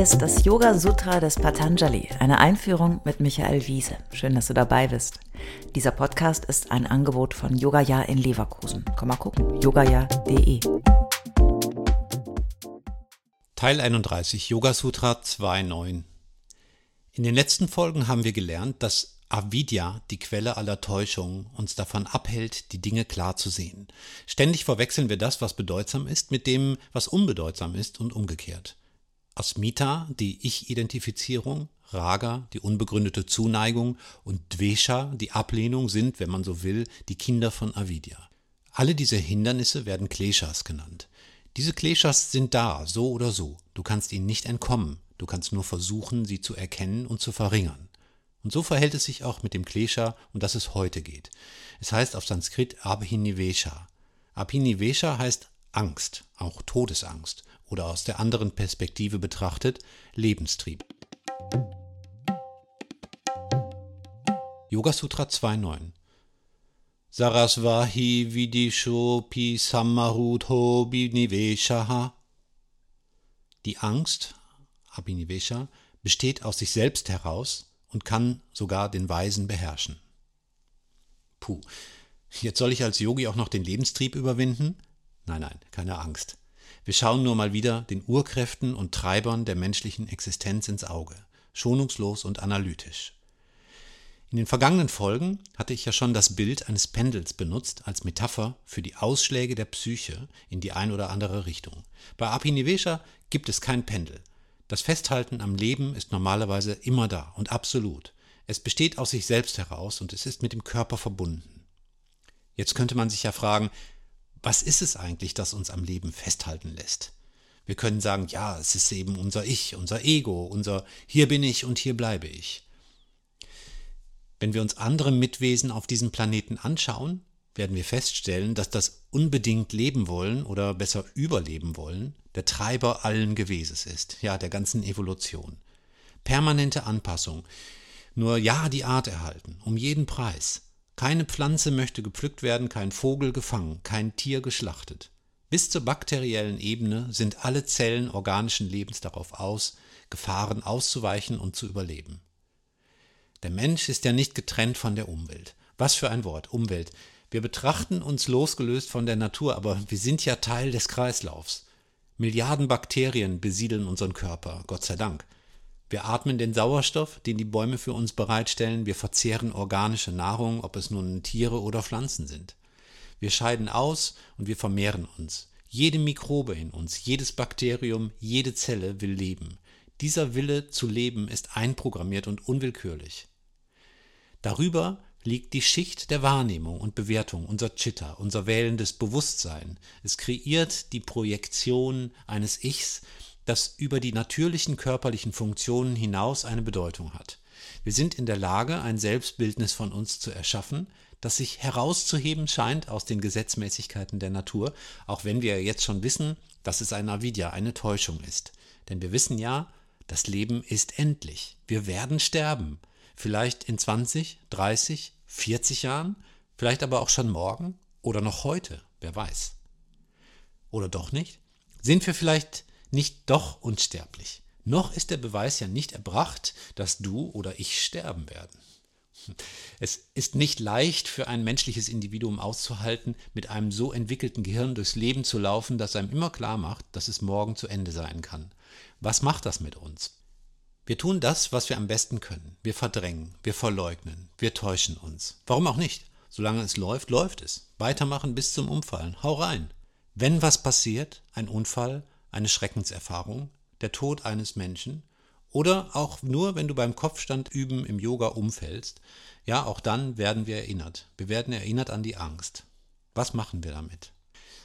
Ist das Yoga Sutra des Patanjali, eine Einführung mit Michael Wiese. Schön, dass du dabei bist. Dieser Podcast ist ein Angebot von Yogaya in Leverkusen. Komm mal gucken, yogaya.de. Teil 31 Yoga Sutra 2.9 In den letzten Folgen haben wir gelernt, dass Avidya, die Quelle aller Täuschung, uns davon abhält, die Dinge klar zu sehen. Ständig verwechseln wir das, was bedeutsam ist, mit dem, was unbedeutsam ist und umgekehrt. Asmita, die Ich-Identifizierung, Raga, die unbegründete Zuneigung und Dvesha, die Ablehnung, sind, wenn man so will, die Kinder von Avidya. Alle diese Hindernisse werden Kleshas genannt. Diese Kleshas sind da, so oder so. Du kannst ihnen nicht entkommen. Du kannst nur versuchen, sie zu erkennen und zu verringern. Und so verhält es sich auch mit dem Klesha, um das es heute geht. Es heißt auf Sanskrit Abhinivesha. Abhinivesha heißt Angst, auch Todesangst oder aus der anderen Perspektive betrachtet Lebenstrieb. Yoga Sutra 2.9 Sarasvahi Vidishopi Samarutho Biniveshaha Die Angst, Abhinivesha, besteht aus sich selbst heraus und kann sogar den Weisen beherrschen. Puh, jetzt soll ich als Yogi auch noch den Lebenstrieb überwinden? Nein, nein, keine Angst. Wir schauen nur mal wieder den Urkräften und Treibern der menschlichen Existenz ins Auge, schonungslos und analytisch. In den vergangenen Folgen hatte ich ja schon das Bild eines Pendels benutzt als Metapher für die Ausschläge der Psyche in die ein oder andere Richtung. Bei Apinivesha gibt es kein Pendel. Das Festhalten am Leben ist normalerweise immer da und absolut. Es besteht aus sich selbst heraus und es ist mit dem Körper verbunden. Jetzt könnte man sich ja fragen, was ist es eigentlich, das uns am Leben festhalten lässt? Wir können sagen, ja, es ist eben unser Ich, unser Ego, unser Hier bin ich und hier bleibe ich. Wenn wir uns andere Mitwesen auf diesem Planeten anschauen, werden wir feststellen, dass das unbedingt leben wollen oder besser überleben wollen der Treiber allen Geweses ist, ja, der ganzen Evolution. Permanente Anpassung. Nur ja die Art erhalten, um jeden Preis. Keine Pflanze möchte gepflückt werden, kein Vogel gefangen, kein Tier geschlachtet. Bis zur bakteriellen Ebene sind alle Zellen organischen Lebens darauf aus, Gefahren auszuweichen und zu überleben. Der Mensch ist ja nicht getrennt von der Umwelt. Was für ein Wort, Umwelt. Wir betrachten uns losgelöst von der Natur, aber wir sind ja Teil des Kreislaufs. Milliarden Bakterien besiedeln unseren Körper, Gott sei Dank. Wir atmen den Sauerstoff, den die Bäume für uns bereitstellen, wir verzehren organische Nahrung, ob es nun Tiere oder Pflanzen sind. Wir scheiden aus und wir vermehren uns. Jede Mikrobe in uns, jedes Bakterium, jede Zelle will leben. Dieser Wille zu leben ist einprogrammiert und unwillkürlich. Darüber liegt die Schicht der Wahrnehmung und Bewertung, unser Chitta, unser wählendes Bewusstsein. Es kreiert die Projektion eines Ichs, das über die natürlichen körperlichen Funktionen hinaus eine Bedeutung hat. Wir sind in der Lage, ein Selbstbildnis von uns zu erschaffen, das sich herauszuheben scheint aus den Gesetzmäßigkeiten der Natur, auch wenn wir jetzt schon wissen, dass es ein Avidya, eine Täuschung ist. Denn wir wissen ja, das Leben ist endlich. Wir werden sterben. Vielleicht in 20, 30, 40 Jahren, vielleicht aber auch schon morgen oder noch heute, wer weiß. Oder doch nicht? Sind wir vielleicht nicht doch unsterblich? Noch ist der Beweis ja nicht erbracht, dass du oder ich sterben werden. Es ist nicht leicht für ein menschliches Individuum auszuhalten, mit einem so entwickelten Gehirn durchs Leben zu laufen, das einem immer klar macht, dass es morgen zu Ende sein kann. Was macht das mit uns? Wir tun das, was wir am besten können. Wir verdrängen, wir verleugnen, wir täuschen uns. Warum auch nicht? Solange es läuft, läuft es. Weitermachen bis zum Umfallen. Hau rein. Wenn was passiert, ein Unfall, eine Schreckenserfahrung, der Tod eines Menschen, oder auch nur, wenn du beim Kopfstand üben im Yoga umfällst, ja, auch dann werden wir erinnert. Wir werden erinnert an die Angst. Was machen wir damit?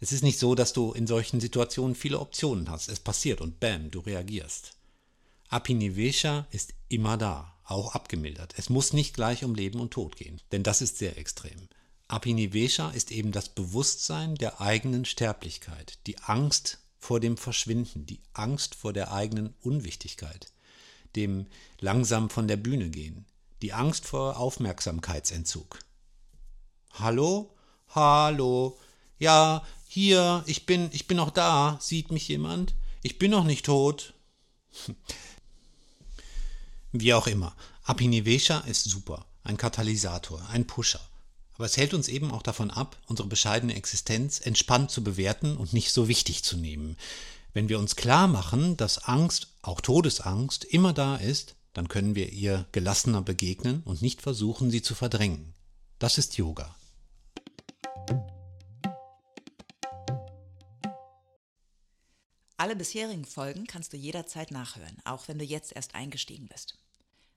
Es ist nicht so, dass du in solchen Situationen viele Optionen hast. Es passiert und bam, du reagierst. Apinivesha ist immer da, auch abgemildert. Es muss nicht gleich um Leben und Tod gehen, denn das ist sehr extrem. Apinivesha ist eben das Bewusstsein der eigenen Sterblichkeit, die Angst vor dem Verschwinden, die Angst vor der eigenen Unwichtigkeit, dem langsam von der Bühne gehen, die Angst vor Aufmerksamkeitsentzug. Hallo? Hallo? Ja, hier, ich bin, ich bin noch da. Sieht mich jemand? Ich bin noch nicht tot. Wie auch immer, Abhinivesha ist super, ein Katalysator, ein Pusher. Aber es hält uns eben auch davon ab, unsere bescheidene Existenz entspannt zu bewerten und nicht so wichtig zu nehmen. Wenn wir uns klar machen, dass Angst, auch Todesangst, immer da ist, dann können wir ihr gelassener begegnen und nicht versuchen, sie zu verdrängen. Das ist Yoga. Alle bisherigen Folgen kannst du jederzeit nachhören, auch wenn du jetzt erst eingestiegen bist.